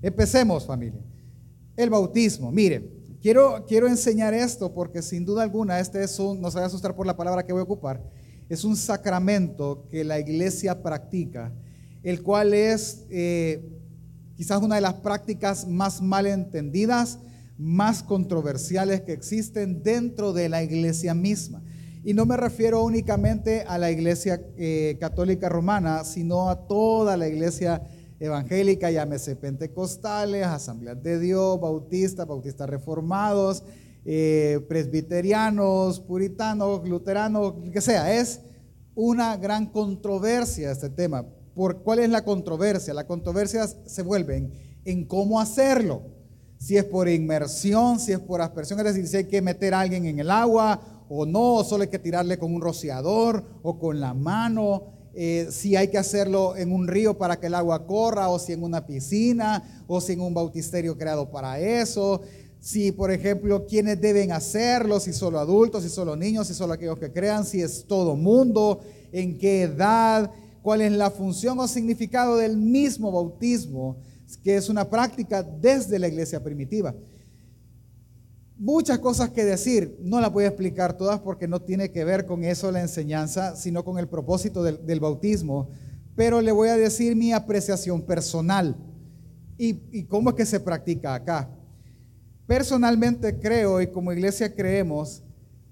Empecemos, familia. El bautismo. Mire, quiero, quiero enseñar esto porque sin duda alguna, este es un, no se va a asustar por la palabra que voy a ocupar, es un sacramento que la iglesia practica, el cual es eh, quizás una de las prácticas más mal entendidas, más controversiales que existen dentro de la iglesia misma. Y no me refiero únicamente a la iglesia eh, católica romana, sino a toda la iglesia evangélica, llámese pentecostales, asambleas de Dios, bautistas, bautistas reformados, eh, presbiterianos, puritanos, luteranos, que sea. Es una gran controversia este tema. ¿Por cuál es la controversia? La controversia se vuelve en cómo hacerlo. Si es por inmersión, si es por aspersión, es decir, si hay que meter a alguien en el agua o no, o solo hay que tirarle con un rociador o con la mano. Eh, si hay que hacerlo en un río para que el agua corra, o si en una piscina, o si en un bautisterio creado para eso. Si, por ejemplo, quiénes deben hacerlo, si solo adultos, si solo niños, si solo aquellos que crean, si es todo mundo, en qué edad, cuál es la función o significado del mismo bautismo, que es una práctica desde la iglesia primitiva muchas cosas que decir. No las voy a explicar todas porque no tiene que ver con eso la enseñanza, sino con el propósito del, bautismo. Pero le voy a decir mi apreciación personal y, y cómo es que se practica acá. Personalmente creo y como iglesia creemos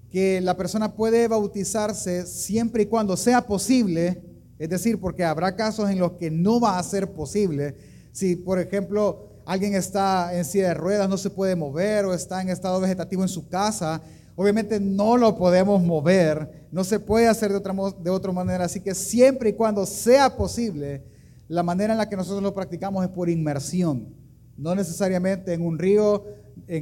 que la persona puede bautizarse siempre y cuando sea posible, es decir, porque habrá casos en los que no va a ser posible. Si, por ejemplo, alguien está en silla de ruedas, no se puede mover o está en estado vegetativo en su casa, obviamente no lo podemos mover, no se puede hacer de otra, de otra manera. Así que siempre y cuando sea posible, la manera en la que nosotros lo practicamos es por inmersión, no necesariamente en un río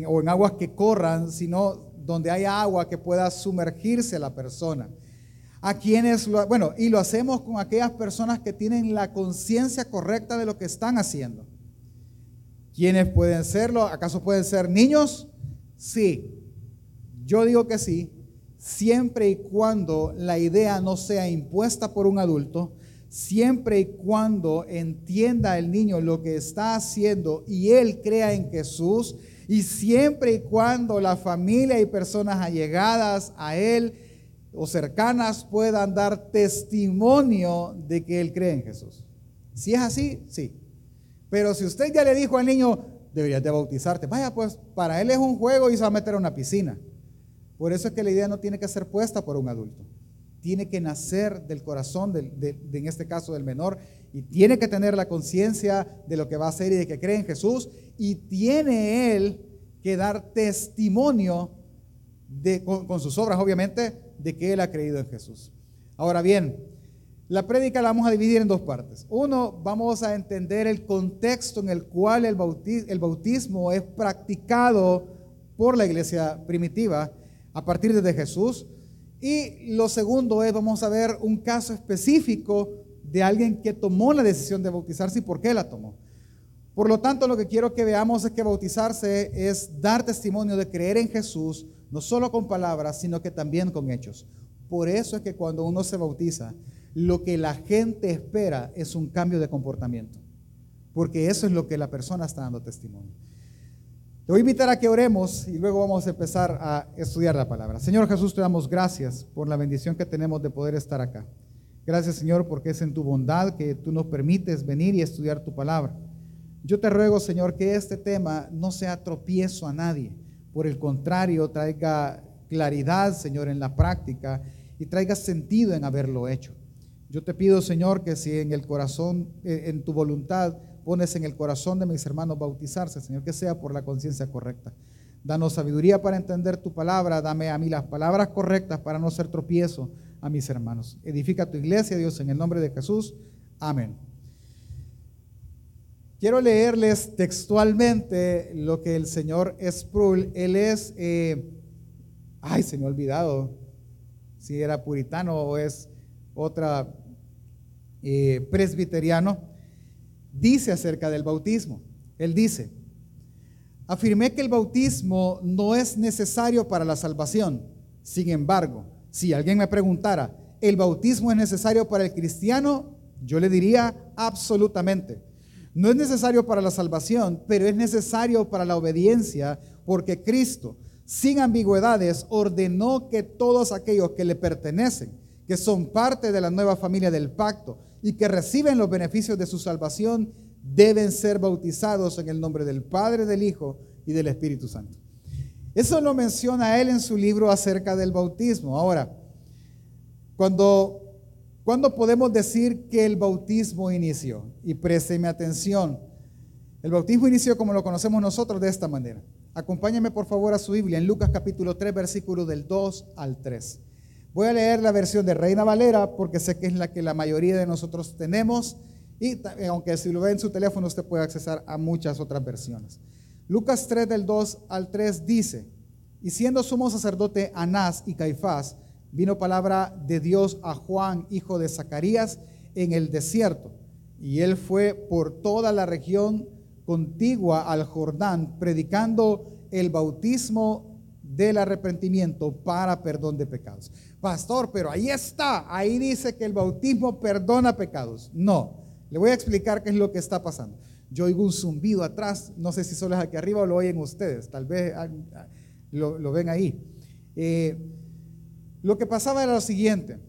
o en aguas que corran, sino donde haya agua que pueda sumergirse la persona. A quienes bueno, y lo hacemos con aquellas personas que tienen la conciencia correcta de lo que están haciendo. ¿Quiénes pueden serlo? ¿Acaso pueden ser niños? Sí. Yo digo que sí, siempre y cuando la idea no sea impuesta por un adulto, siempre y cuando entienda el niño lo que está haciendo y él crea en Jesús, y siempre y cuando la familia y personas allegadas a él o cercanas puedan dar testimonio de que él cree en Jesús. Si es así, sí. Pero si usted ya le dijo al niño, deberías de bautizarte, vaya pues, para él es un juego y se va a meter a una piscina. Por eso es que la idea no tiene que ser puesta por un adulto. Tiene que nacer del corazón, de, en este caso del menor, y tiene que tener la conciencia de lo que va a hacer y de que cree en Jesús, y tiene él que dar testimonio de, con sus obras, obviamente, de que él ha creído en Jesús. Ahora bien, la prédica la vamos a dividir en dos partes. Uno, vamos a entender el contexto en el cual el bautismo, es practicado por la iglesia primitiva a partir de Jesús. Y lo segundo es, vamos a ver un caso específico de alguien que tomó la decisión de bautizarse y por qué la tomó. Por lo tanto, lo que quiero que veamos es que bautizarse es dar testimonio de creer en Jesús, no solo con palabras, sino que también con hechos. Por eso es que cuando uno se bautiza, lo que la gente espera es un cambio de comportamiento, porque eso es lo que la persona está dando testimonio. Te voy a invitar a que oremos y luego vamos a empezar a estudiar la palabra. Señor Jesús, te damos gracias por la bendición que tenemos de poder estar acá. Gracias, Señor, porque es en tu bondad que tú nos permites venir y estudiar tu palabra. Yo te ruego, Señor, que este tema no sea tropiezo a nadie. Por el contrario, traiga claridad, Señor, en la práctica y traiga sentido en haberlo hecho. Yo te pido, Señor, que si en el corazón, eh, en tu voluntad, pones en el corazón de mis hermanos bautizarse, Señor, que sea por la conciencia correcta. Danos sabiduría para entender tu palabra, dame a mí las palabras correctas para no ser tropiezo a mis hermanos. Edifica tu iglesia, Dios, en el nombre de Jesús. Amén. Quiero leerles textualmente lo que el señor Sproul, él es, eh, ay, se me ha olvidado si era puritano o es otra eh, presbiteriano, dice acerca del bautismo. Él dice, afirmé que el bautismo no es necesario para la salvación. Sin embargo, si alguien me preguntara, ¿el bautismo es necesario para el cristiano? Yo le diría absolutamente. No es necesario para la salvación, pero es necesario para la obediencia, porque Cristo, sin ambigüedades, ordenó que todos aquellos que le pertenecen, que son parte de la nueva familia del pacto y que reciben los beneficios de su salvación, deben ser bautizados en el nombre del Padre, del Hijo y del Espíritu Santo. Eso lo menciona él en su libro acerca del bautismo. Ahora, cuando, cuando podemos decir que el bautismo inició, y présteme atención, el bautismo inició como lo conocemos nosotros de esta manera. Acompáñame por favor a su Biblia en Lucas capítulo 3, versículo del 2 al 3. Voy a leer la versión de Reina Valera porque sé que es la que la mayoría de nosotros tenemos y aunque si lo ve en su teléfono usted puede accesar a muchas otras versiones. Lucas 3 del 2 al 3 dice, y siendo sumo sacerdote Anás y Caifás, vino palabra de Dios a Juan, hijo de Zacarías, en el desierto. Y él fue por toda la región contigua al Jordán, predicando el bautismo del arrepentimiento para perdón de pecados. Pastor, pero ahí está, ahí dice que el bautismo perdona pecados. No, le voy a explicar qué es lo que está pasando. Yo oigo un zumbido atrás, no sé si solo es aquí arriba o lo oyen ustedes, tal vez ah, ah, lo, ven ahí. Eh, lo que pasaba era lo siguiente,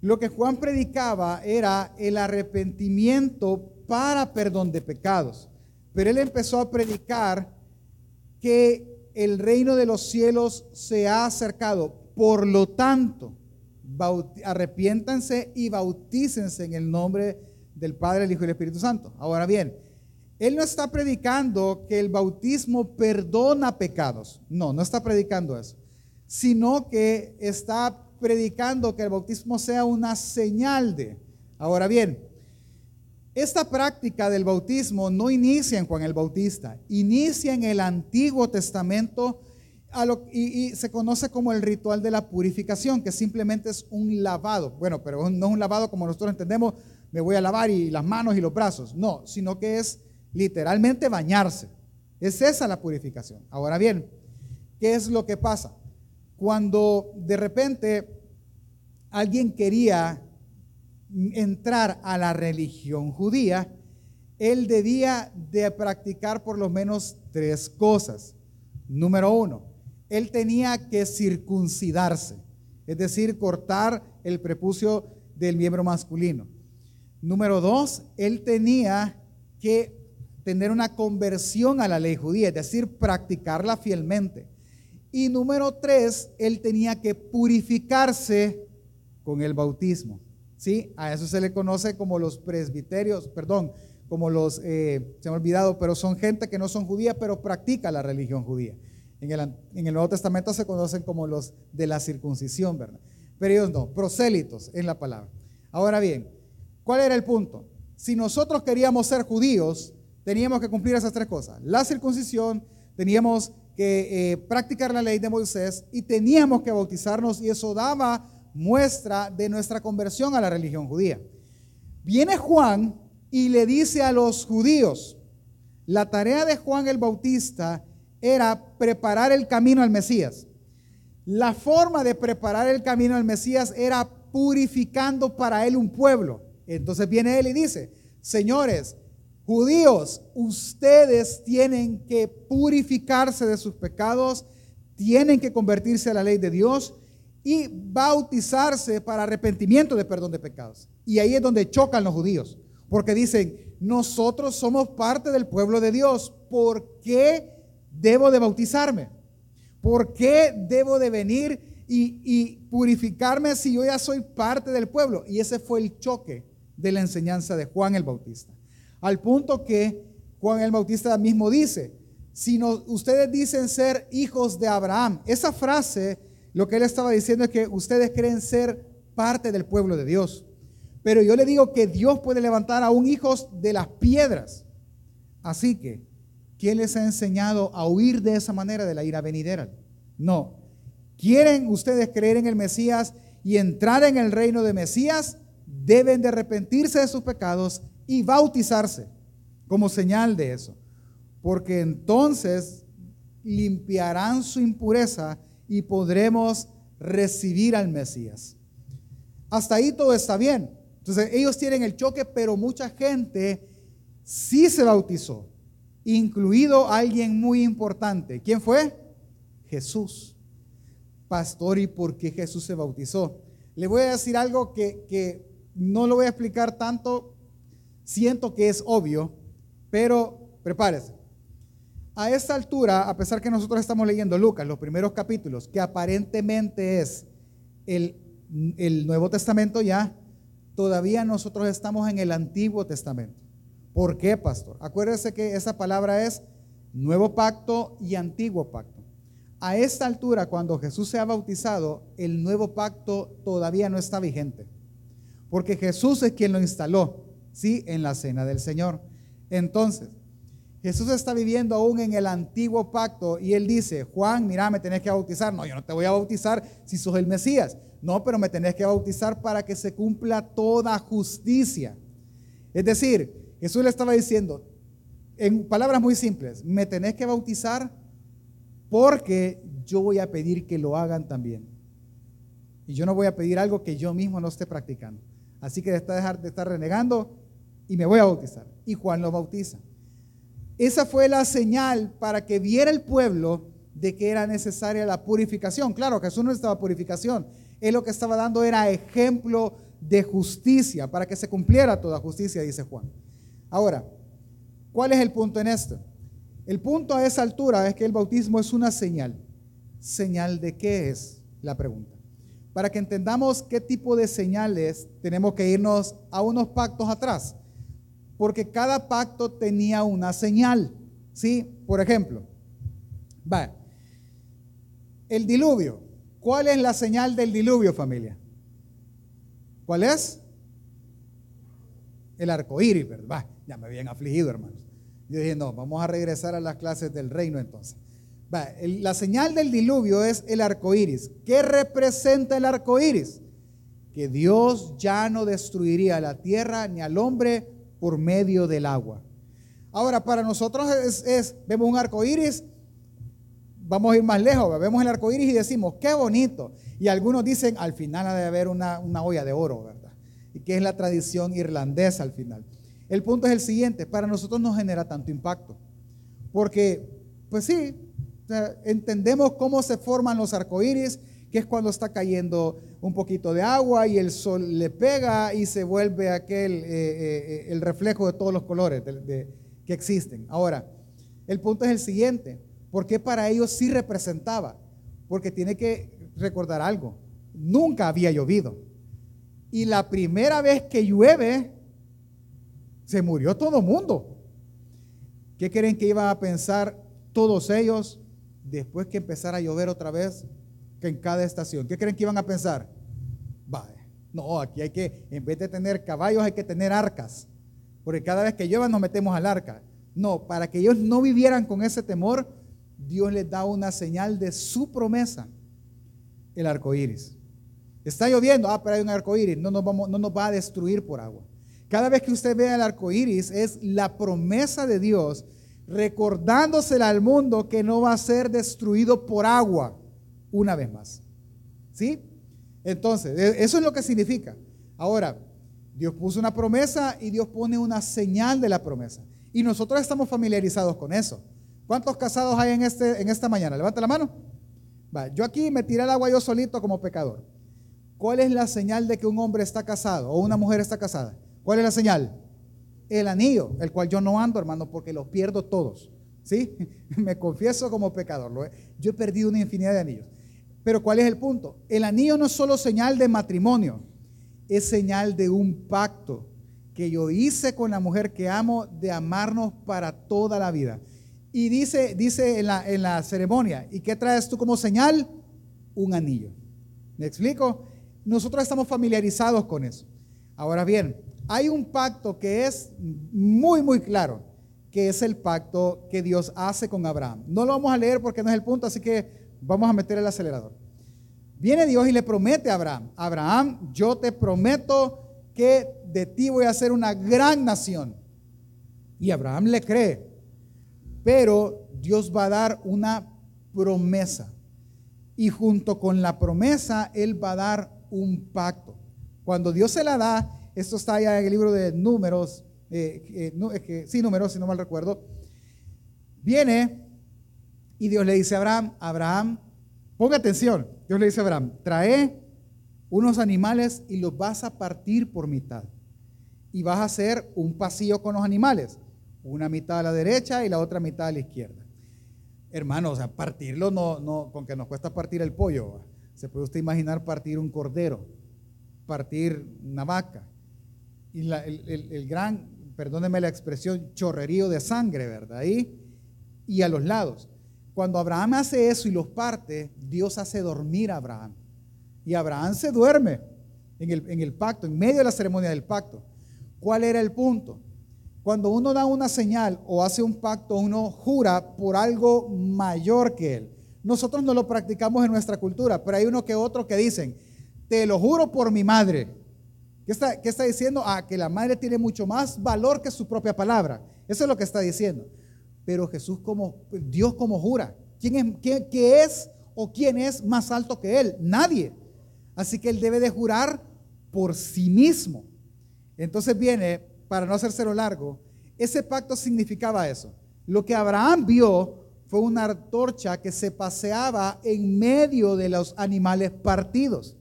lo que Juan predicaba era el arrepentimiento para perdón de pecados, pero él empezó a predicar que el reino de los cielos se ha acercado, por lo tanto, arrepiéntanse y bautícense en el nombre del Padre, el Hijo y el Espíritu Santo. Ahora bien, él no está predicando que el bautismo perdona pecados. No, no está predicando eso. Sino que está predicando que el bautismo sea una señal de. Ahora bien, esta práctica del bautismo no inicia en Juan el Bautista, inicia en el Antiguo Testamento y, y, se conoce como el ritual de la purificación, que simplemente es un lavado. Bueno, pero no es un lavado como nosotros entendemos, me voy a lavar y las manos y los brazos. No, sino que es literalmente bañarse. Es esa la purificación. Ahora bien, ¿qué es lo que pasa? Cuando de repente alguien quería entrar a la religión judía, él debía de practicar por lo menos tres cosas. Número uno, él tenía que circuncidarse, es decir, cortar el prepucio del miembro masculino. Número dos, él tenía que tener una conversión a la ley judía, es decir, practicarla fielmente. Y número tres, él tenía que purificarse con el bautismo. ¿Sí? A eso se le conoce como los presbiterios, perdón, como los, eh, se me ha olvidado, pero son gente que no son judías, pero practica la religión judía. En el, en el Nuevo Testamento se conocen como los de la circuncisión, ¿verdad? Pero ellos no, prosélitos en la palabra. Ahora bien, ¿cuál era el punto? Si nosotros queríamos ser judíos, teníamos que cumplir esas tres cosas. La circuncisión, teníamos que eh, practicar la ley de Moisés y teníamos que bautizarnos y eso daba muestra de nuestra conversión a la religión judía. Viene Juan y le dice a los judíos, la tarea de Juan el Bautista era preparar el camino al Mesías. La forma de preparar el camino al Mesías era purificando para él un pueblo. Entonces viene él y dice, señores, Judíos, ustedes tienen que purificarse de sus pecados, tienen que convertirse a la ley de Dios y bautizarse para arrepentimiento de perdón de pecados. Y ahí es donde chocan los judíos, porque dicen, nosotros somos parte del pueblo de Dios, ¿por qué debo de bautizarme? ¿Por qué debo de venir y, purificarme si yo ya soy parte del pueblo? Y ese fue el choque de la enseñanza de Juan el Bautista. Al punto que Juan el Bautista mismo dice, si ustedes dicen ser hijos de Abraham, esa frase lo que él estaba diciendo es que ustedes creen ser parte del pueblo de Dios. Pero yo le digo que Dios puede levantar aún hijos de las piedras. Así que, ¿quién les ha enseñado a huir de esa manera de la ira venidera? No. ¿Quieren ustedes creer en el Mesías y entrar en el reino de Mesías? Deben de arrepentirse de sus pecados y bautizarse como señal de eso. Porque entonces limpiarán su impureza y podremos recibir al Mesías. Hasta ahí todo está bien. Entonces ellos tienen el choque, pero mucha gente sí se bautizó, incluido alguien muy importante. ¿Quién fue? Jesús. Pastor, ¿y por qué Jesús se bautizó? Le voy a decir algo que, que no lo voy a explicar tanto, siento que es obvio, pero prepárese. A esta altura, a pesar que nosotros estamos leyendo Lucas, los primeros capítulos, que aparentemente es el, Nuevo Testamento ya, todavía nosotros estamos en el Antiguo Testamento. ¿Por qué, pastor? Acuérdese que esa palabra es Nuevo Pacto y Antiguo Pacto. A esta altura, cuando Jesús se ha bautizado, el Nuevo Pacto todavía no está vigente. Porque Jesús es quien lo instaló, ¿sí? En la cena del Señor. Entonces, Jesús está viviendo aún en el antiguo pacto y él dice, Juan, mira, me tenés que bautizar. No, yo no te voy a bautizar si sos el Mesías. No, pero me tenés que bautizar para que se cumpla toda justicia. Es decir, Jesús le estaba diciendo, en palabras muy simples, me tenés que bautizar porque yo voy a pedir que lo hagan también. Y yo no voy a pedir algo que yo mismo no esté practicando. Así que está dejar de estar renegando y me voy a bautizar. Y Juan lo bautiza. Esa fue la señal para que viera el pueblo de que era necesaria la purificación. Claro, Jesús no estaba purificación. Él lo que estaba dando era ejemplo de justicia, para que se cumpliera toda justicia, dice Juan. Ahora, ¿cuál es el punto en esto? El punto a esa altura es que el bautismo es una señal. ¿Señal de qué es? La pregunta. Para que entendamos qué tipo de señales, tenemos que irnos a unos pactos atrás porque cada pacto tenía una señal. ¿Sí? Por ejemplo, va. El diluvio. ¿Cuál es la señal del diluvio, familia? ¿Cuál es? El arco iris, ¿verdad? Ya me habían afligido, hermanos. Yo dije, no, vamos a regresar a las clases del reino entonces. Va, la señal del diluvio es el arco iris. ¿Qué representa el arco iris? Que Dios ya no destruiría la tierra ni al hombre por medio del agua. Ahora, para nosotros es, vemos un arco iris, vamos a ir más lejos, vemos el arco iris y decimos, qué bonito. Y algunos dicen, al final ha de haber una, olla de oro, ¿verdad? Y que es la tradición irlandesa al final. El punto es el siguiente, para nosotros no genera tanto impacto, porque, pues sí, entendemos cómo se forman los arcoíris, que es cuando está cayendo un poquito de agua y el sol le pega y se vuelve aquel, eh, eh, el reflejo de todos los colores que existen. Ahora, el punto es el siguiente, ¿por qué para ellos sí representaba? Porque tiene que recordar algo, nunca había llovido. Y la primera vez que llueve, se murió todo el mundo. ¿Qué creen que iban a pensar todos ellos después que empezara a llover otra vez? Que en cada estación. ¿Qué creen que iban a pensar? no, aquí hay que, en vez de tener caballos, hay que tener arcas. Porque cada vez que llueva nos metemos al arca. No, para que ellos no vivieran con ese temor, Dios les da una señal de su promesa, el arco iris. Está lloviendo, ah, pero hay un arco iris, no nos, vamos, no nos va a destruir por agua. Cada vez que usted vea el arco iris, es la promesa de Dios recordándosela al mundo que no va a ser destruido por agua una vez más. ¿Sí? Entonces, e, eso es lo que significa. Ahora, Dios puso una promesa y Dios pone una señal de la promesa. Y nosotros estamos familiarizados con eso. ¿Cuántos casados hay en, este, en esta mañana? Levanta la mano. Va, yo aquí me tiré al agua yo solito como pecador. ¿Cuál es la señal de que un hombre está casado o una mujer está casada? ¿Cuál es la señal? El anillo, el cual yo no ando, hermano, porque los pierdo todos. ¿Sí? me confieso como pecador. Yo he perdido una infinidad de anillos. Pero ¿cuál es el punto? El anillo no es solo señal de matrimonio, es señal de un pacto que yo hice con la mujer que amo de amarnos para toda la vida. Y dice, dice en, la, en la ceremonia, ¿y qué traes tú como señal? Un anillo. ¿Me explico? Nosotros estamos familiarizados con eso. Ahora bien, hay un pacto que es muy, muy claro, que es el pacto que Dios hace con Abraham. No lo vamos a leer porque no es el punto, así que Vamos a meter el acelerador. Viene Dios y le promete a Abraham, Abraham, yo te prometo que de ti voy a hacer una gran nación. Y Abraham le cree, pero Dios va a dar una promesa. Y junto con la promesa, Él va a dar un pacto. Cuando Dios se la da, esto está allá en el libro de Números, eh, eh, sí, número, si no mal recuerdo, viene y Dios le dice a Abraham, Abraham, ponga atención, Dios le dice a Abraham, trae unos animales y los vas a partir por mitad. Y vas a hacer un pasillo con los animales, una mitad a la derecha y la otra mitad a la izquierda. Hermano, o sea, partirlo no, no, con que nos cuesta partir el pollo. Se puede usted imaginar partir un cordero, partir una vaca. Y el, gran, perdóneme la expresión, chorrerío de sangre, ¿verdad? Ahí y a los lados. Cuando Abraham hace eso y los parte, Dios hace dormir a Abraham. Y Abraham se duerme en el, pacto, en medio de la ceremonia del pacto. ¿Cuál era el punto? Cuando uno da una señal o hace un pacto, uno jura por algo mayor que él. Nosotros no lo practicamos en nuestra cultura, pero hay uno que otro que dicen, te lo juro por mi madre. ¿Qué está, qué está diciendo? Ah, que la madre tiene mucho más valor que su propia palabra. Eso es lo que está diciendo. Pero Jesús como, Dios como jura. ¿Quién es, qué, es o quién es más alto que él? Nadie. Así que él debe de jurar por sí mismo. Entonces viene para no hacérselo largo, ese pacto significaba eso. Lo que Abraham vio fue una antorcha que se paseaba en medio de los animales partidos.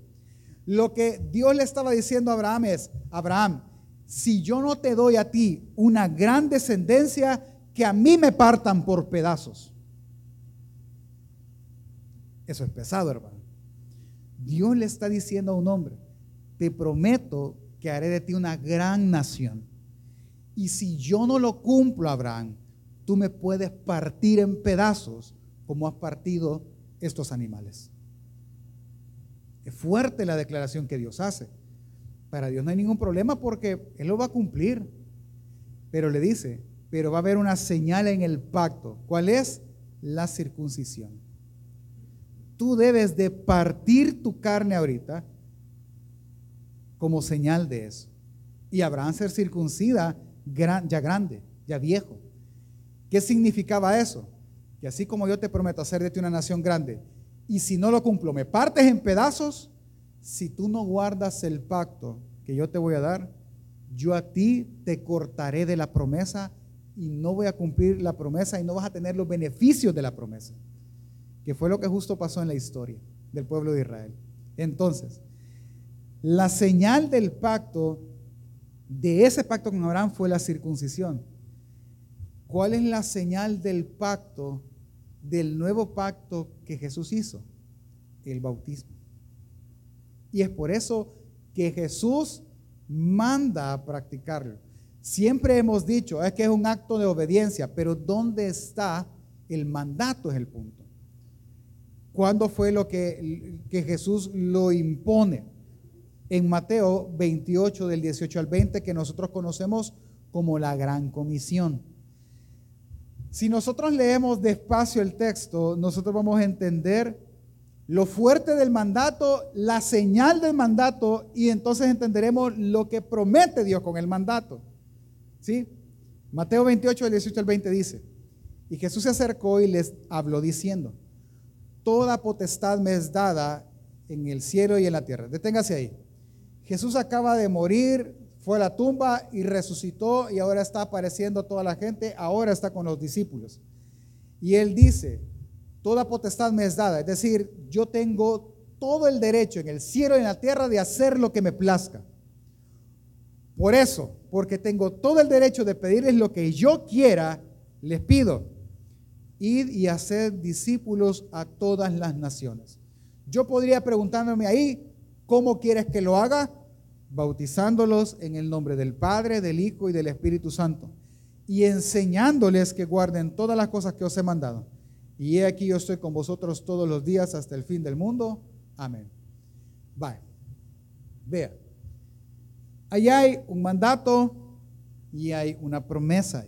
Lo que Dios le estaba diciendo a Abraham es, Abraham, si yo no te doy a ti una gran descendencia, que a mí me partan por pedazos. Eso es pesado, hermano. Dios le está diciendo a un hombre, te prometo que haré de ti una gran nación. Y si yo no lo cumplo, Abraham, tú me puedes partir en pedazos como has partido estos animales. Es fuerte la declaración que Dios hace. Para Dios no hay ningún problema porque Él lo va a cumplir. Pero le dice, pero va a haber una señal en el pacto. ¿Cuál es? La circuncisión. Tú debes de partir tu carne ahorita como señal de eso. Y Abraham ser circuncida ya grande, ya viejo. ¿Qué significaba eso? Que así como yo te prometo hacer de ti una nación grande, y si no lo cumplo, me partes en pedazos, si tú no guardas el pacto que yo te voy a dar, yo a ti te cortaré de la promesa y no voy a cumplir la promesa y no vas a tener los beneficios de la promesa, que fue lo que justo pasó en la historia del pueblo de Israel. Entonces, la señal del pacto de ese pacto con Abraham fue la circuncisión. ¿Cuál es la señal del pacto, del nuevo pacto que Jesús hizo? El bautismo. Y es por eso que Jesús manda a practicarlo. Siempre hemos dicho, es que es un acto de obediencia, pero ¿dónde está el mandato? Es el punto. ¿Cuándo fue lo que, que Jesús lo impone? en Mateo 28 del 18 al 20 que nosotros conocemos como la gran comisión. Si nosotros leemos despacio el texto, nosotros vamos a entender lo fuerte del mandato, la señal del mandato y entonces entenderemos lo que promete Dios con el mandato. ¿Sí? Mateo 28 del 18 al 20 dice, y Jesús se acercó y les habló diciendo, toda potestad me es dada en el cielo y en la tierra. Deténgase ahí. Jesús acaba de morir, fue a la tumba y resucitó y ahora está apareciendo toda la gente, ahora está con los discípulos. Y él dice, toda potestad me es dada, es decir, yo tengo todo el derecho en el cielo y en la tierra de hacer lo que me plazca. Por eso, porque tengo todo el derecho de pedirles lo que yo quiera, les pido, ir y hacer discípulos a todas las naciones. Yo podría preguntarme ahí, ¿cómo quieres que lo haga? bautizándolos en el nombre del Padre, del Hijo y del Espíritu Santo, y enseñándoles que guarden todas las cosas que os he mandado. Y he aquí yo estoy con vosotros todos los días hasta el fin del mundo. Amén. Vaya. Vea. Ahí hay un mandato y hay una promesa.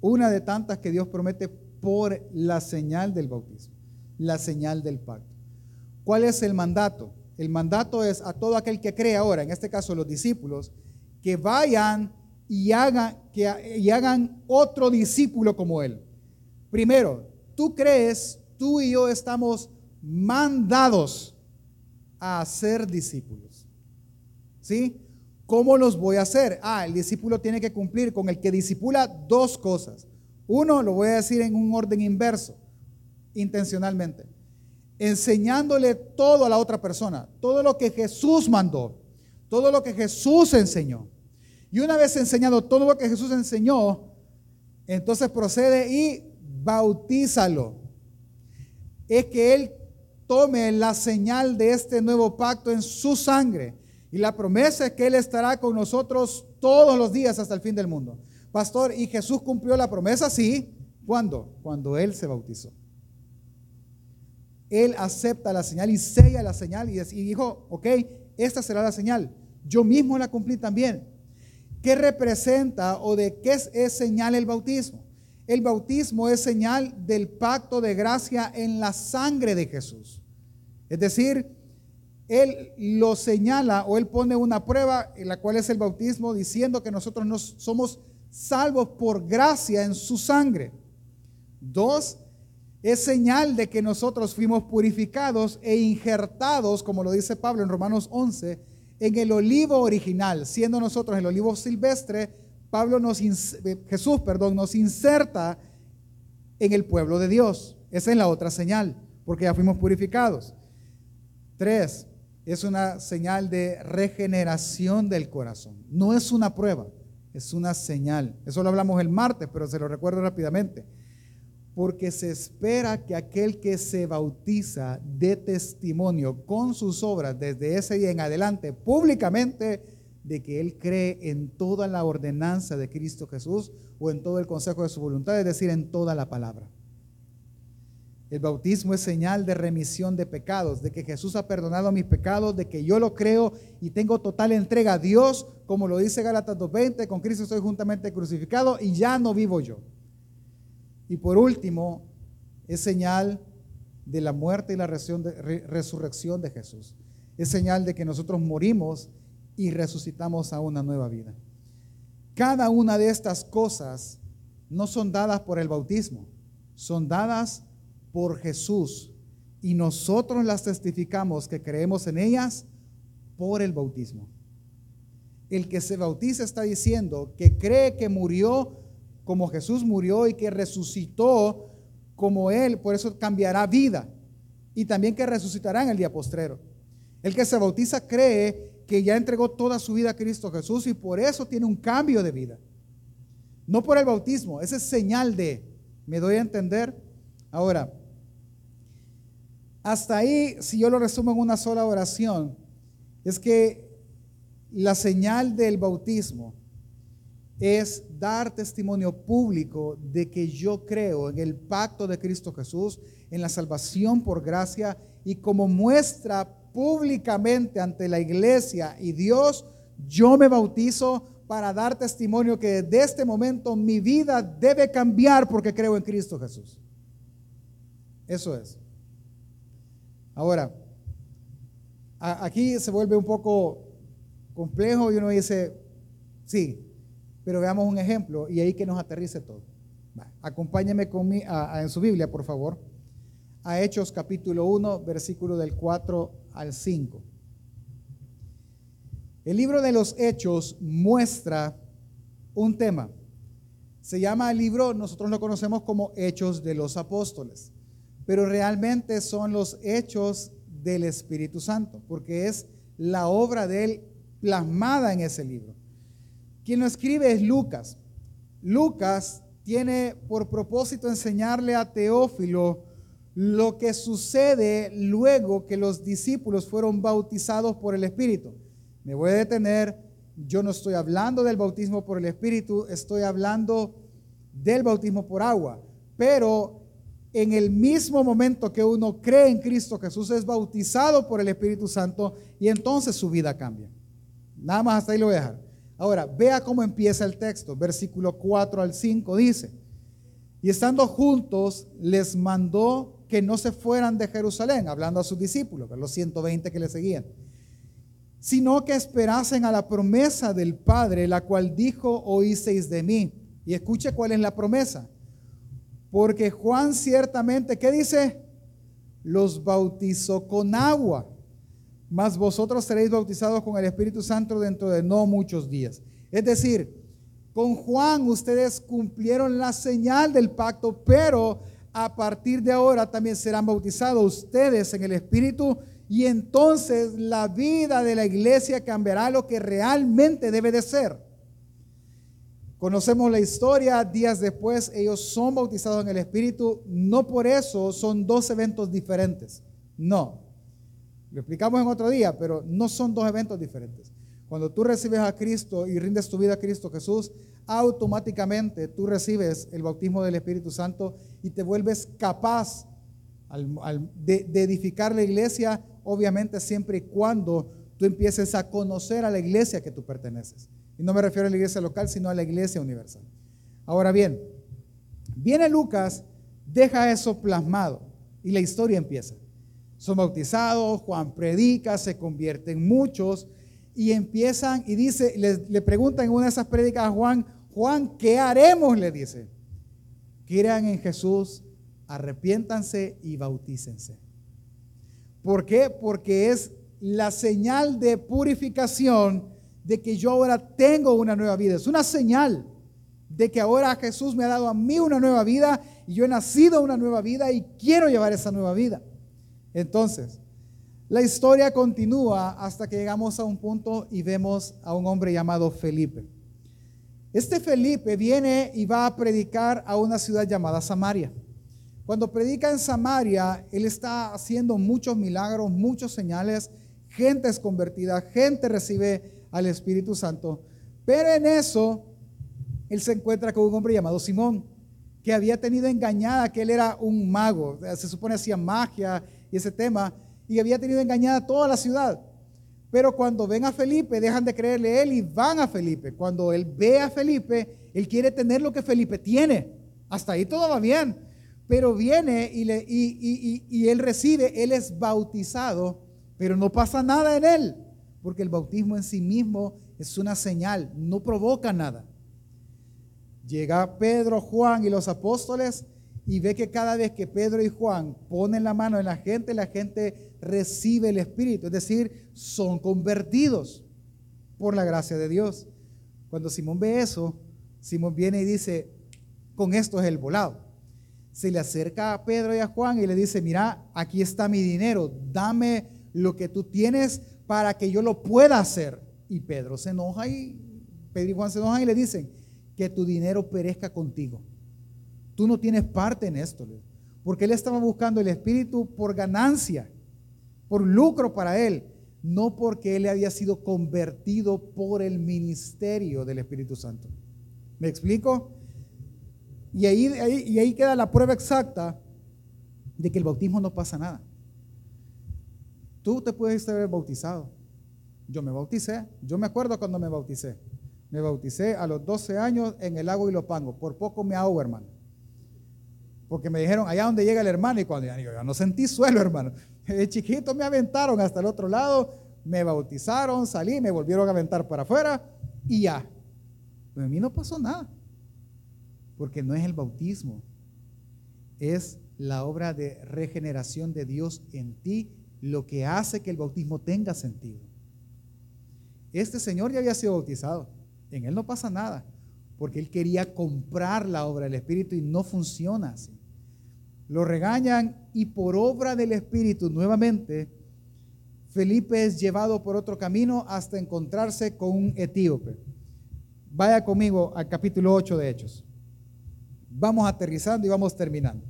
Una de tantas que Dios promete por la señal del bautismo, la señal del pacto. ¿Cuál es el mandato? El mandato es a todo aquel que cree ahora, en este caso los discípulos, que vayan y hagan, y hagan otro discípulo como él. Primero, tú crees, tú y yo estamos mandados a ser discípulos. ¿Sí? ¿Cómo los voy a hacer? Ah, el discípulo tiene que cumplir con el que disipula dos cosas. Uno, lo voy a decir en un orden inverso, intencionalmente. Enseñándole todo a la otra persona, todo lo que Jesús mandó, todo lo que Jesús enseñó. Y una vez enseñado todo lo que Jesús enseñó, entonces procede y bautízalo. Es que Él tome la señal de este nuevo pacto en su sangre y la promesa es que Él estará con nosotros todos los días hasta el fin del mundo. Pastor, ¿y Jesús cumplió la promesa? Sí. ¿Cuándo? Cuando Él se bautizó. Él acepta la señal y sella la señal y dijo, ok, esta será la señal. Yo mismo la cumplí también. ¿Qué representa o de qué es, es señal el bautismo? El bautismo es señal del pacto de gracia en la sangre de Jesús. Es decir, él lo señala o él pone una prueba, en la cual es el bautismo, diciendo que nosotros no somos salvos por gracia en su sangre. Dos, es señal de que nosotros fuimos purificados e injertados, como lo dice Pablo en Romanos 11, en el olivo original, siendo nosotros el olivo silvestre, Pablo nos, eh, Jesús, perdón, nos inserta en el pueblo de Dios. Esa es la otra señal, porque ya fuimos purificados. Tres, es una señal de regeneración del corazón. No es una prueba, es una señal. Eso lo hablamos el martes, pero se lo recuerdo rápidamente. Porque se espera que aquel que se bautiza dé testimonio con sus obras desde ese día en adelante públicamente de que él cree en toda la ordenanza de Cristo Jesús o en todo el consejo de su voluntad, es decir, en toda la palabra. El bautismo es señal de remisión de pecados, de que Jesús ha perdonado mis pecados, de que yo lo creo y tengo total entrega a Dios, como lo dice Gálatas 2.20, con Cristo estoy juntamente crucificado y ya no vivo yo. Y por último, es señal de la muerte y la resurrección de Jesús. Es señal de que nosotros morimos y resucitamos a una nueva vida. Cada una de estas cosas no son dadas por el bautismo, son dadas por Jesús y nosotros las testificamos que creemos en ellas por el bautismo. El que se bautiza está diciendo que cree que murió como Jesús murió y que resucitó como Él, por eso cambiará vida y también que resucitará en el día postrero. El que se bautiza cree que ya entregó toda su vida a Cristo Jesús y por eso tiene un cambio de vida. No por el bautismo, esa es señal de, ¿me doy a entender? Ahora, hasta ahí, si yo lo resumo en una sola oración, es que la señal del bautismo es dar testimonio público de que yo creo en el pacto de Cristo Jesús, en la salvación por gracia y como muestra públicamente ante la iglesia y Dios, yo me bautizo para dar testimonio que desde este momento mi vida debe cambiar porque creo en Cristo Jesús. Eso es. Ahora, aquí se vuelve un poco complejo y uno dice, sí, pero veamos un ejemplo y ahí que nos aterrice todo. acompáñeme conmigo en su Biblia, por favor, a Hechos capítulo 1, versículo del 4 al 5. El libro de los Hechos muestra un tema. Se llama el libro, nosotros lo conocemos como Hechos de los Apóstoles pero realmente son los hechos del Espíritu Santo, porque es la obra de Él plasmada en ese libro. Quien lo escribe es Lucas. Lucas tiene por propósito enseñarle a Teófilo lo que sucede luego que los discípulos fueron bautizados por el Espíritu. Me voy a detener, yo no estoy hablando del bautismo por el Espíritu, estoy hablando del bautismo por agua, pero en el mismo momento que uno cree en Cristo Jesús, es bautizado por el Espíritu Santo y entonces su vida cambia. Nada más hasta ahí lo voy a dejar. Ahora, vea cómo empieza el texto. Versículo 4 al 5 dice, y estando juntos les mandó que no se fueran de Jerusalén, hablando a sus discípulos, los 120 que le seguían, sino que esperasen a la promesa del Padre, la cual dijo, oísteis de mí. Y escuche cuál es la promesa porque Juan ciertamente, ¿qué dice? Los bautizó con agua, mas vosotros seréis bautizados con el Espíritu Santo dentro de no muchos días. Es decir, con Juan ustedes cumplieron la señal del pacto, pero a partir de ahora también serán bautizados ustedes en el Espíritu y entonces la vida de la iglesia cambiará lo que realmente debe de ser. Conocemos la historia, días después ellos son bautizados en el Espíritu, no por eso son dos eventos diferentes, no. Lo explicamos en otro día, pero no son dos eventos diferentes. Cuando tú recibes a Cristo y rindes tu vida a Cristo Jesús, automáticamente tú recibes el bautismo del Espíritu Santo y te vuelves capaz de, edificar la iglesia, obviamente siempre y cuando tú empieces a conocer a la iglesia que tú perteneces. Y no me refiero a la iglesia local, sino a la iglesia universal. Ahora bien, viene Lucas, deja eso plasmado y la historia empieza. Son bautizados, Juan predica, se convierten muchos y empiezan y dice, le, preguntan en una de esas prédicas a Juan, Juan, ¿qué haremos? Le dice. Crean en Jesús, arrepiéntanse y bautícense. ¿Por qué? Porque es la señal de purificación de que yo ahora tengo una nueva vida. Es una señal de que ahora Jesús me ha dado a mí una nueva vida y yo he nacido una nueva vida y quiero llevar esa nueva vida. Entonces, la historia continúa hasta que llegamos a un punto y vemos a un hombre llamado Felipe. Este Felipe viene y va a predicar a una ciudad llamada Samaria. Cuando predica en Samaria, él está haciendo muchos milagros, muchos señales, gente es convertida, gente recibe al Espíritu Santo. Pero en eso, él se encuentra con un hombre llamado Simón, que había tenido engañada que él era un mago, se supone hacía magia y ese tema y había tenido engañada toda la ciudad. Pero cuando ven a Felipe, dejan de creerle a él y van a Felipe. Cuando él ve a Felipe, él quiere tener lo que Felipe tiene. Hasta ahí todo va bien. Pero viene y, y, él recibe, él es bautizado, pero no pasa nada en él, porque el bautismo en sí mismo es una señal, no provoca nada. Llega Pedro, Juan y los apóstoles y ve que cada vez que Pedro y Juan ponen la mano en la gente, la gente recibe el Espíritu, es decir, son convertidos por la gracia de Dios. Cuando Simón ve eso, Simón viene y dice, con esto es el volado. Se le acerca a Pedro y a Juan y le dice, mira, aquí está mi dinero, dame lo que tú tienes para que yo lo pueda hacer. Y Pedro se enoja y Pedro y Juan se enojan y le dicen, que tu dinero perezca contigo. Tú no tienes parte en esto, porque él estaba buscando el Espíritu por ganancia por lucro para él, no porque él había sido convertido por el ministerio del Espíritu Santo. ¿Me explico? Y ahí, y ahí queda la prueba exacta de que el bautismo no pasa nada. Tú te puedes haber bautizado. Yo me bauticé. Yo me acuerdo cuando me bauticé. Me bauticé a los 12 años en el lago Ilopango. Por poco me ahogo, hermano. Porque me dijeron, allá donde llega el hermano. Y cuando yo no sentí suelo, hermano. De chiquito me aventaron hasta el otro lado, me bautizaron, salí, me volvieron a aventar para afuera y ya. Pero a mí no pasó nada, porque no es el bautismo, es la obra de regeneración de Dios en ti lo que hace que el bautismo tenga sentido. Este señor ya había sido bautizado, en él no pasa nada, porque él quería comprar la obra del Espíritu y no funciona así lo regañan y por obra del Espíritu nuevamente, Felipe es llevado por otro camino hasta encontrarse con un etíope. Vaya conmigo al capítulo 8 de Hechos. Vamos aterrizando y vamos terminando.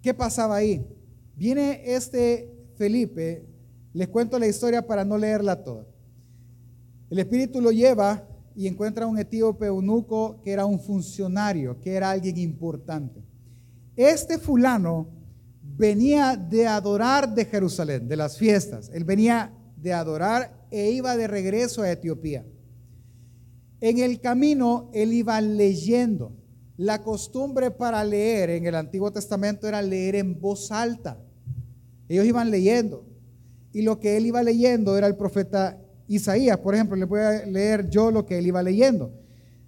¿Qué pasaba ahí? Viene este Felipe, les cuento la historia para no leerla toda. El Espíritu lo lleva y encuentra a un etíope eunuco que era un funcionario, que era alguien importante. Este fulano venía de adorar de Jerusalén, de las fiestas. Él venía de adorar e iba de regreso a Etiopía. En el camino él iba leyendo. La costumbre para leer en el Antiguo Testamento era leer en voz alta. Ellos iban leyendo. Y lo que él iba leyendo era el profeta Isaías. Por ejemplo, le voy a leer yo lo que él iba leyendo.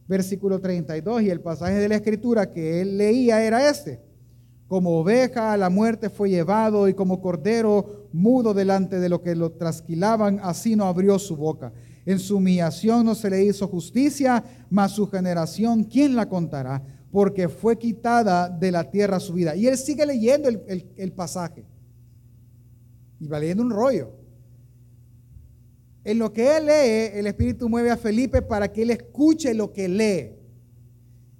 Versículo 32 y el pasaje de la escritura que él leía era este. Como oveja a la muerte fue llevado y como cordero mudo delante de lo que lo trasquilaban, así no abrió su boca. En su humillación no se le hizo justicia, mas su generación, ¿quién la contará? Porque fue quitada de la tierra su vida. Y él sigue leyendo el, el pasaje. Y va leyendo un rollo. En lo que él lee, el Espíritu mueve a Felipe para que él escuche lo que lee.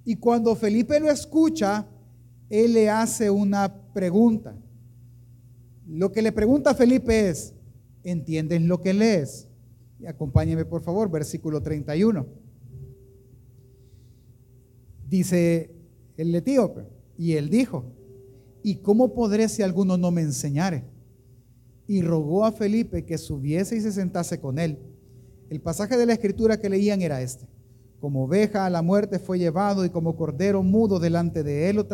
Y cuando Felipe lo escucha, él le hace una pregunta. Lo que le pregunta a Felipe es, ¿entiendes lo que lees? Y acompáñeme por favor, versículo 31. Dice el etíope, y él dijo, ¿y cómo podré si alguno no me enseñare? Y rogó a Felipe que subiese y se sentase con él. El pasaje de la escritura que leían era este. Como oveja a la muerte fue llevado y como cordero mudo delante de él,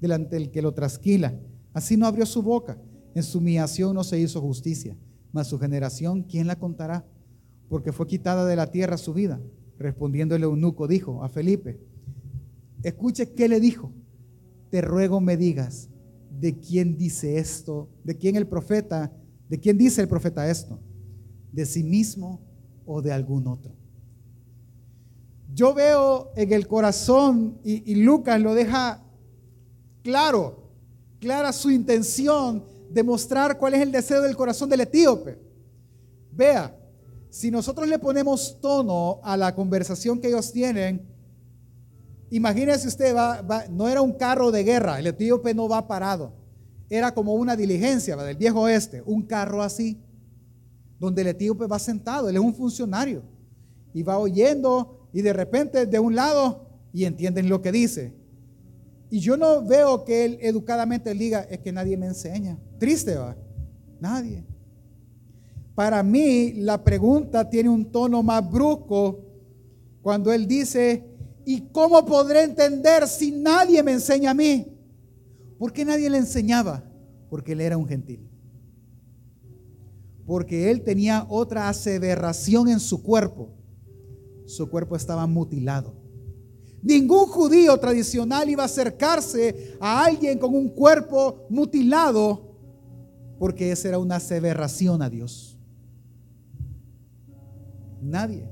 delante del que lo trasquila. Así no abrió su boca. En su humillación no se hizo justicia. Mas su generación, ¿quién la contará? Porque fue quitada de la tierra su vida. Respondiendo el eunuco, dijo a Felipe, escuche qué le dijo. Te ruego me digas de quién dice esto, de quién el profeta, de quién dice el profeta esto, de sí mismo o de algún otro. Yo veo en el corazón, y, y Lucas lo deja claro, clara su intención de mostrar cuál es el deseo del corazón del etíope. Vea, si nosotros le ponemos tono a la conversación que ellos tienen, imagínese usted, va, no era un carro de guerra, el etíope no va parado, era como una diligencia del viejo oeste, un carro así, donde el etíope va sentado, él es un funcionario, y va oyendo, y de repente de un lado, y entienden lo que dice, y yo no veo que él educadamente diga, es que nadie me enseña. Triste va. Nadie. Para mí la pregunta tiene un tono más brusco cuando él dice, ¿y cómo podré entender si nadie me enseña a mí? ¿Por qué nadie le enseñaba? Porque él era un gentil. Porque él tenía otra aseveración en su cuerpo. Su cuerpo estaba mutilado. Ningún judío tradicional iba a acercarse a alguien con un cuerpo mutilado porque esa era una aseveración a Dios. Nadie.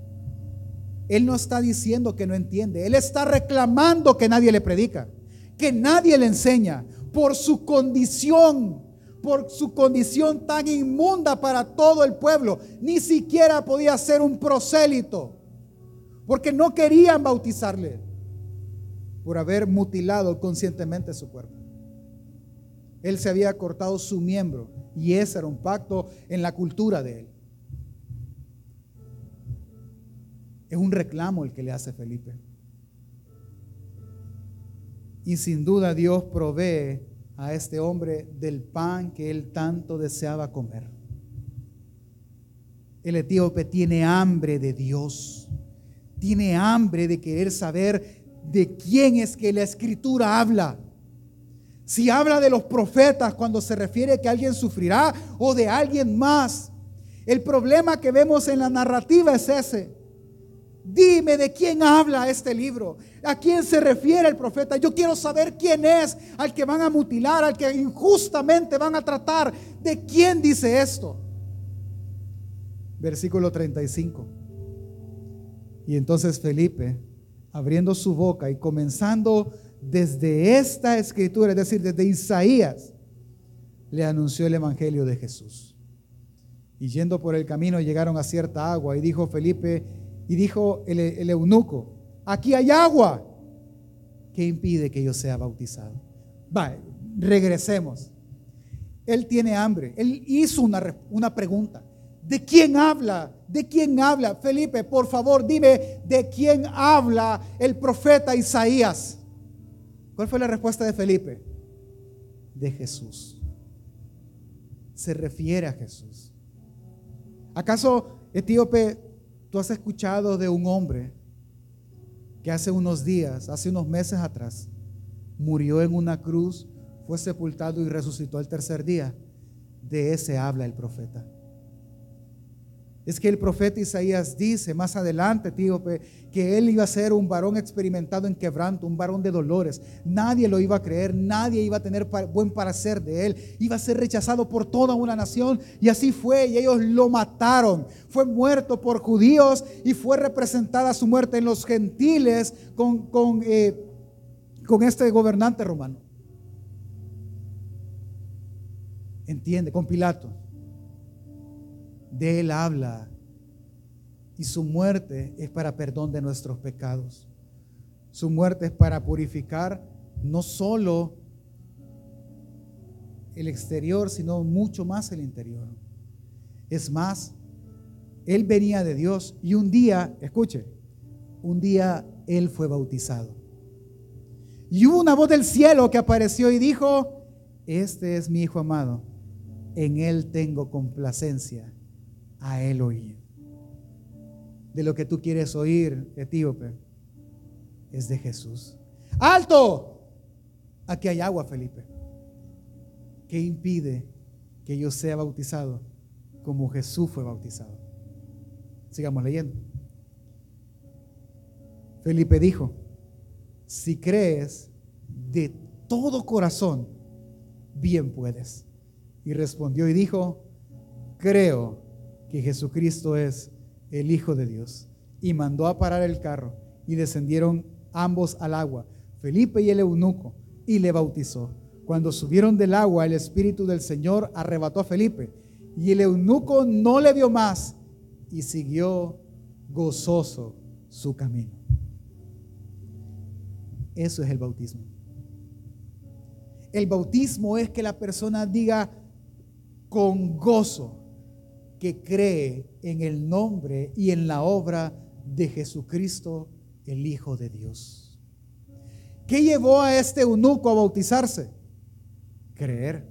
Él no está diciendo que no entiende. Él está reclamando que nadie le predica, que nadie le enseña por su condición, por su condición tan inmunda para todo el pueblo. Ni siquiera podía ser un prosélito, porque no querían bautizarle por haber mutilado conscientemente su cuerpo. Él se había cortado su miembro y ese era un pacto en la cultura de él. Es un reclamo el que le hace Felipe. Y sin duda Dios provee a este hombre del pan que él tanto deseaba comer. El etíope tiene hambre de Dios, tiene hambre de querer saber de quién es que la escritura habla. Si habla de los profetas cuando se refiere a que alguien sufrirá o de alguien más. El problema que vemos en la narrativa es ese. Dime de quién habla este libro. ¿A quién se refiere el profeta? Yo quiero saber quién es al que van a mutilar, al que injustamente van a tratar. ¿De quién dice esto? Versículo 35. Y entonces Felipe abriendo su boca y comenzando desde esta escritura, es decir, desde Isaías, le anunció el Evangelio de Jesús. Y yendo por el camino llegaron a cierta agua y dijo Felipe, y dijo el, eunuco, aquí hay agua. ¿Qué impide que yo sea bautizado? Va, regresemos. Él tiene hambre. Él hizo una, una pregunta. ¿De quién habla? ¿De quién habla? Felipe, por favor, dime, ¿de quién habla el profeta Isaías? ¿Cuál fue la respuesta de Felipe? De Jesús. Se refiere a Jesús. ¿Acaso, etíope, tú has escuchado de un hombre que hace unos días, hace unos meses atrás, murió en una cruz, fue sepultado y resucitó el tercer día? De ese habla el profeta. Es que el profeta Isaías dice más adelante, tío, que él iba a ser un varón experimentado en quebranto, un varón de dolores. Nadie lo iba a creer, nadie iba a tener buen parecer de él. Iba a ser rechazado por toda una nación y así fue y ellos lo mataron. Fue muerto por judíos y fue representada su muerte en los gentiles con, con, eh, con este gobernante romano. Entiende, con Pilato de Él habla y su muerte es para perdón de nuestros pecados. Su muerte es para purificar no solo el exterior, sino mucho más el interior. Es más, Él venía de Dios y un día, escuche, un día Él fue bautizado. Y hubo una voz del cielo que apareció y dijo, este es mi Hijo amado, en Él tengo complacencia a Él oír. De lo que tú quieres oír, etíope, es de Jesús. ¡Alto! Aquí hay agua, Felipe. ¿Qué impide que yo sea bautizado como Jesús fue bautizado? Sigamos leyendo. Felipe dijo, si crees de todo corazón, bien puedes. Y respondió y dijo, creo que Jesucristo es el Hijo de Dios. Y mandó a parar el carro y descendieron ambos al agua, Felipe y el eunuco, y le bautizó. Cuando subieron del agua, el Espíritu del Señor arrebató a Felipe y el eunuco no le vio más y siguió gozoso su camino. Eso es el bautismo. El bautismo es que la persona diga con gozo, que cree en el nombre y en la obra de Jesucristo, el Hijo de Dios. ¿Qué llevó a este eunuco a bautizarse? Creer.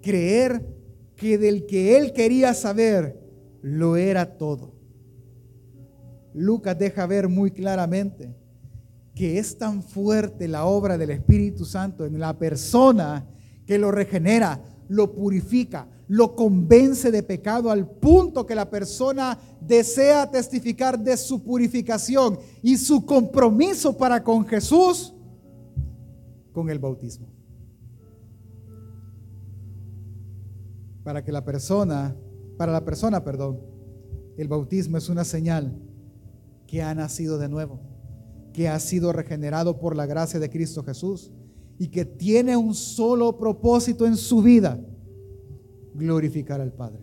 Creer que del que él quería saber lo era todo. Lucas deja ver muy claramente que es tan fuerte la obra del Espíritu Santo en la persona que lo regenera, lo purifica, lo convence de pecado al punto que la persona desea testificar de su purificación y su compromiso para con Jesús con el bautismo. Para que la persona, para la persona, perdón, el bautismo es una señal que ha nacido de nuevo, que ha sido regenerado por la gracia de Cristo Jesús y que tiene un solo propósito en su vida glorificar al Padre.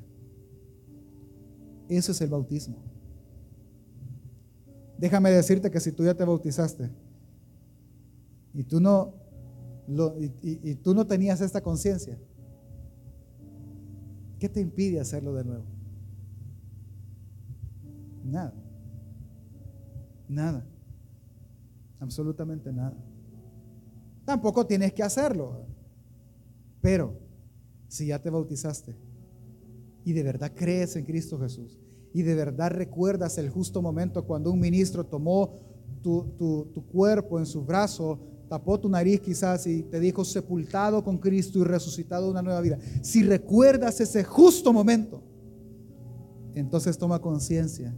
Eso es el bautismo. Déjame decirte que si tú ya te bautizaste y tú no, y, tú no tenías esta conciencia, ¿qué te impide hacerlo de nuevo? Nada. Nada. Absolutamente nada. Tampoco tienes que hacerlo. Pero si ya te bautizaste y de verdad crees en Cristo Jesús y de verdad recuerdas el justo momento cuando un ministro tomó tu, cuerpo en su brazo, tapó tu nariz quizás y te dijo sepultado con Cristo y resucitado una nueva vida. Si recuerdas ese justo momento, entonces toma conciencia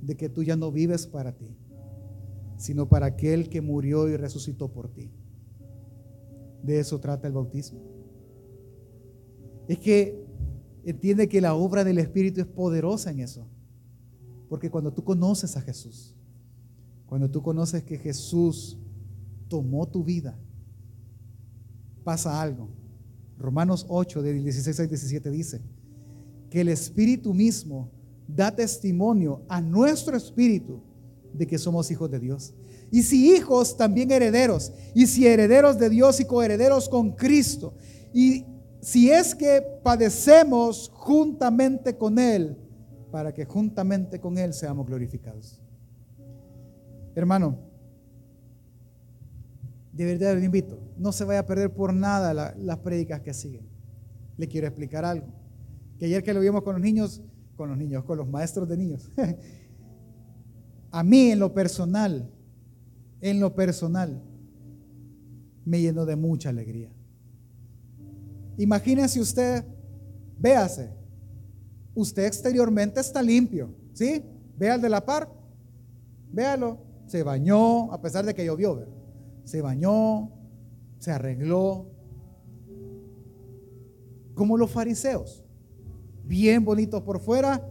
de que tú ya no vives para ti, sino para aquel que murió y resucitó por ti. De eso trata el bautismo es que entiende que la obra del Espíritu es poderosa en eso. Porque cuando tú conoces a Jesús, cuando tú conoces que Jesús tomó tu vida, pasa algo. Romanos 8, de 16 al 17 dice que el Espíritu mismo da testimonio a nuestro espíritu de que somos hijos de Dios. Y si hijos, también herederos. Y si herederos de Dios y coherederos con Cristo. Y si es que padecemos juntamente con Él, para que juntamente con Él seamos glorificados. Hermano, de verdad le invito, no se vaya a perder por nada las prédicas que siguen. Le quiero explicar algo. Que ayer que lo vimos con los niños, con los niños, con los maestros de niños, a mí en lo personal, en lo personal, me llenó de mucha alegría. Imagínese usted, véase, usted exteriormente está limpio, ¿sí? Ve al de la par, véalo, se bañó, a pesar de que llovió, se bañó, se arregló, como los fariseos, bien bonitos por fuera,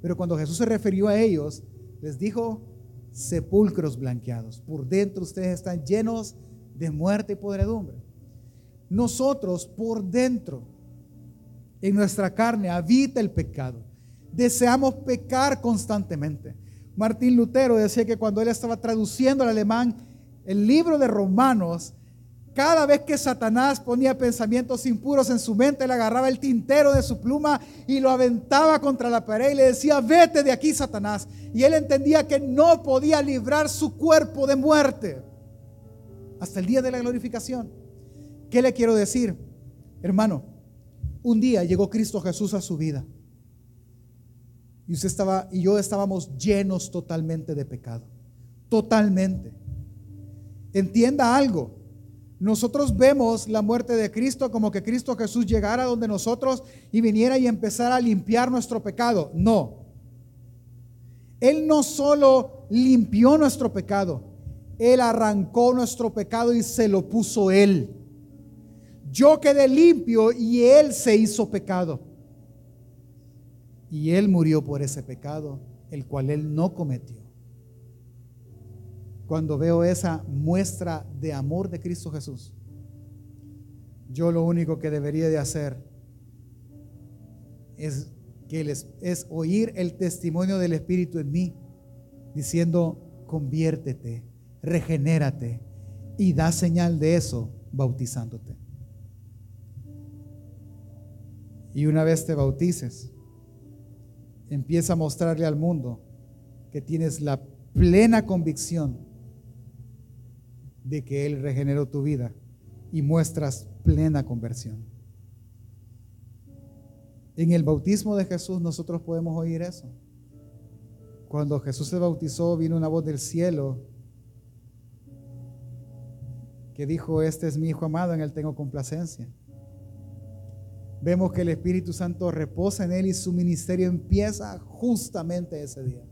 pero cuando Jesús se refirió a ellos, les dijo, sepulcros blanqueados, por dentro ustedes están llenos de muerte y podredumbre. Nosotros por dentro, en nuestra carne, habita el pecado. Deseamos pecar constantemente. Martín Lutero decía que cuando él estaba traduciendo al alemán el libro de Romanos, cada vez que Satanás ponía pensamientos impuros en su mente, le agarraba el tintero de su pluma y lo aventaba contra la pared y le decía, vete de aquí, Satanás. Y él entendía que no podía librar su cuerpo de muerte hasta el día de la glorificación. ¿Qué le quiero decir? Hermano, un día llegó Cristo Jesús a su vida. Y usted estaba y yo estábamos llenos totalmente de pecado. Totalmente. Entienda algo. Nosotros vemos la muerte de Cristo como que Cristo Jesús llegara donde nosotros y viniera y empezara a limpiar nuestro pecado. No. Él no solo limpió nuestro pecado, Él arrancó nuestro pecado y se lo puso Él. Yo quedé limpio y Él se hizo pecado. Y Él murió por ese pecado, el cual Él no cometió. Cuando veo esa muestra de amor de Cristo Jesús, yo lo único que debería de hacer es, que les, es oír el testimonio del Espíritu en mí, diciendo, conviértete, regenérate y da señal de eso bautizándote. Y una vez te bautices, empieza a mostrarle al mundo que tienes la plena convicción de que Él regeneró tu vida y muestras plena conversión. En el bautismo de Jesús nosotros podemos oír eso. Cuando Jesús se bautizó, vino una voz del cielo que dijo, este es mi Hijo amado, en él tengo complacencia vemos que el Espíritu Santo reposa en él y su ministerio empieza justamente ese día.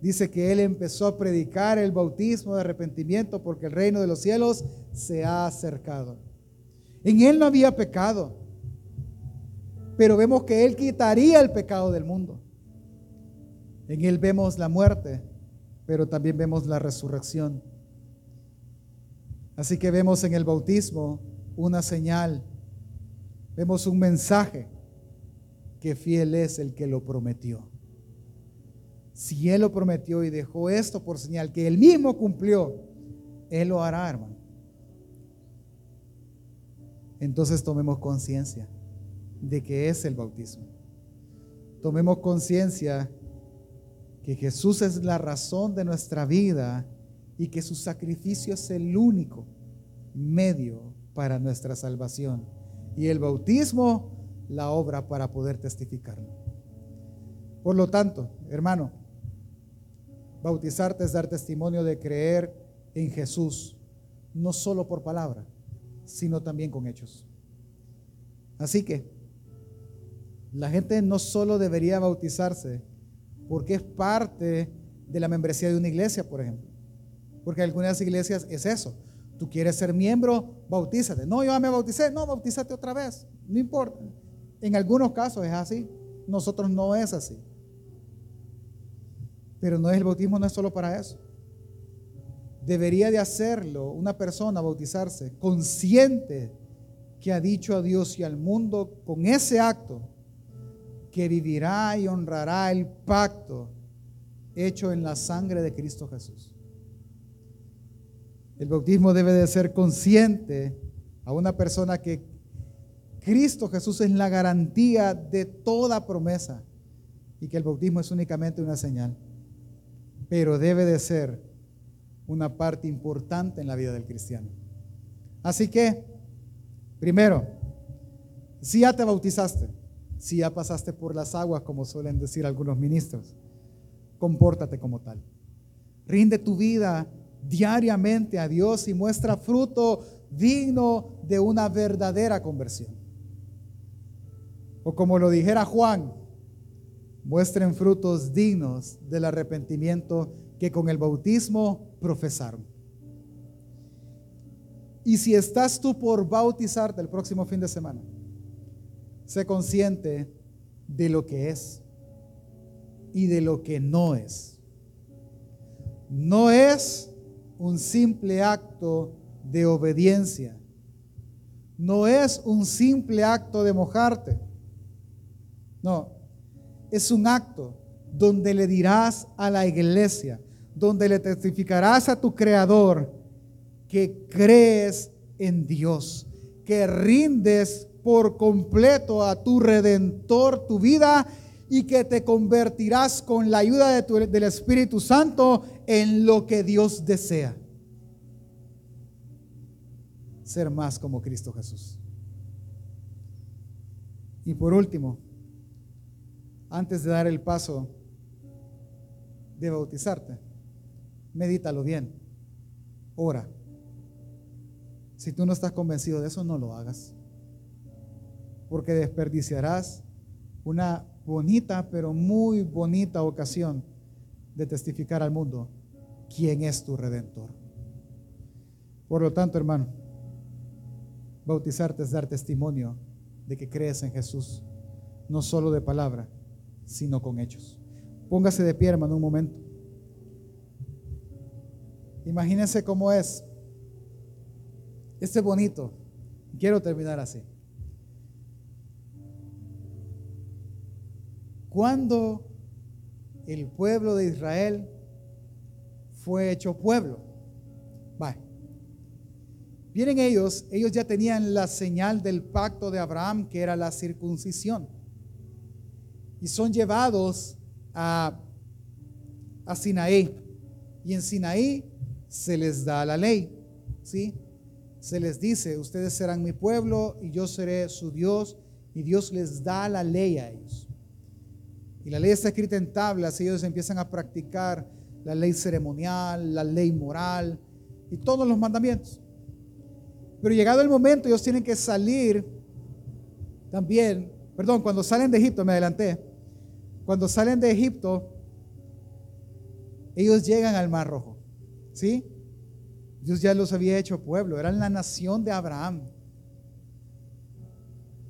Dice que él empezó a predicar el bautismo de arrepentimiento porque el reino de los cielos se ha acercado. En él no había pecado, pero vemos que él quitaría el pecado del mundo. En él vemos la muerte, pero también vemos la resurrección. Así que vemos en el bautismo una señal vemos un mensaje que fiel es el que lo prometió. Si Él lo prometió y dejó esto por señal que Él mismo cumplió, Él lo hará, hermano. Entonces tomemos conciencia de que es el bautismo. Tomemos conciencia que Jesús es la razón de nuestra vida y que su sacrificio es el único medio para nuestra salvación y el bautismo la obra para poder testificarlo. Por lo tanto, hermano, bautizarte es dar testimonio de creer en Jesús, no solo por palabra, sino también con hechos. Así que la gente no solo debería bautizarse porque es parte de la membresía de una iglesia, por ejemplo. Porque algunas iglesias es eso. Tú quieres ser miembro, bautízate. No, yo me bauticé. No, bautízate otra vez. No importa. En algunos casos es así. Nosotros no es así. Pero no es el bautismo, no es solo para eso. Debería de hacerlo una persona bautizarse consciente que ha dicho a Dios y al mundo con ese acto que vivirá y honrará el pacto hecho en la sangre de Cristo Jesús. El bautismo debe de ser consciente a una persona que Cristo Jesús es la garantía de toda promesa y que el bautismo es únicamente una señal. Pero debe de ser una parte importante en la vida del cristiano. Así que, primero, si ya te bautizaste, si ya pasaste por las aguas, como suelen decir algunos ministros, compórtate como tal. Rinde tu vida diariamente a Dios y muestra fruto digno de una verdadera conversión. O como lo dijera Juan, muestren frutos dignos del arrepentimiento que con el bautismo profesaron. Y si estás tú por bautizarte el próximo fin de semana, sé consciente de lo que es y de lo que no es. No es un simple acto de obediencia. No es un simple acto de mojarte. No, es un acto donde le dirás a la iglesia, donde le testificarás a tu creador que crees en Dios, que rindes por completo a tu redentor tu vida y que te convertirás con la ayuda del Espíritu Santo en lo que Dios desea. Ser más como Cristo Jesús. Y por último, antes de dar el paso de bautizarte, medítalo bien, ora. Si tú no estás convencido de eso, no lo hagas, porque desperdiciarás una bonita, pero muy bonita ocasión de testificar al mundo quién es tu redentor. Por lo tanto, hermano, bautizarte es dar testimonio de que crees en Jesús, no solo de palabra, sino con hechos. Póngase de pie, hermano, un momento. Imagínense cómo es. Este bonito. Quiero terminar así. Cuando el pueblo de Israel fue hecho pueblo. Vaya. Vienen ellos, ellos ya tenían la señal del pacto de Abraham, que era la circuncisión. Y son llevados a, a Sinaí. Y en Sinaí se les da la ley. ¿sí? Se les dice, ustedes serán mi pueblo y yo seré su Dios. Y Dios les da la ley a ellos. Y la ley está escrita en tablas y ellos empiezan a practicar la ley ceremonial, la ley moral y todos los mandamientos. Pero llegado el momento, ellos tienen que salir también, perdón, cuando salen de Egipto, me adelanté, cuando salen de Egipto, ellos llegan al Mar Rojo, ¿sí? Dios ya los había hecho pueblo, eran la nación de Abraham.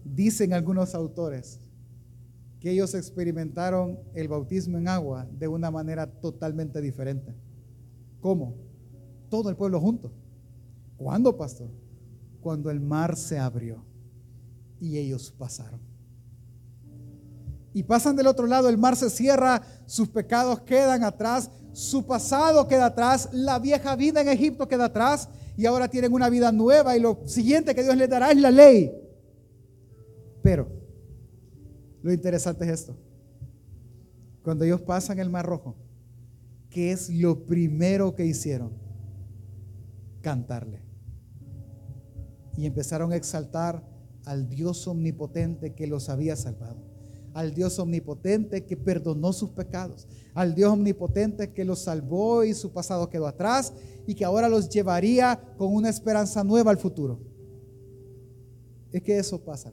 Dicen algunos autores que ellos experimentaron el bautismo en agua de una manera totalmente diferente. ¿Cómo? Todo el pueblo junto. ¿Cuándo, pastor? Cuando el mar se abrió y ellos pasaron. Y pasan del otro lado, el mar se cierra, sus pecados quedan atrás, su pasado queda atrás, la vieja vida en Egipto queda atrás y ahora tienen una vida nueva y lo siguiente que Dios les dará es la ley. Pero lo interesante es esto. Cuando ellos pasan el Mar Rojo, ¿qué es lo primero que hicieron? Cantarle. Y empezaron a exaltar al Dios omnipotente que los había salvado. Al Dios omnipotente que perdonó sus pecados. Al Dios omnipotente que los salvó y su pasado quedó atrás y que ahora los llevaría con una esperanza nueva al futuro. Es que eso pasa.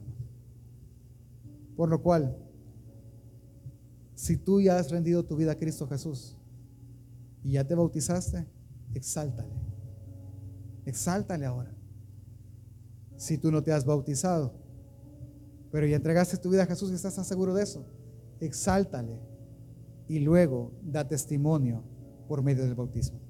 Por lo cual, si tú ya has rendido tu vida a Cristo Jesús y ya te bautizaste, exáltale. Exáltale ahora. Si tú no te has bautizado, pero ya entregaste tu vida a Jesús y estás seguro de eso, exáltale y luego da testimonio por medio del bautismo.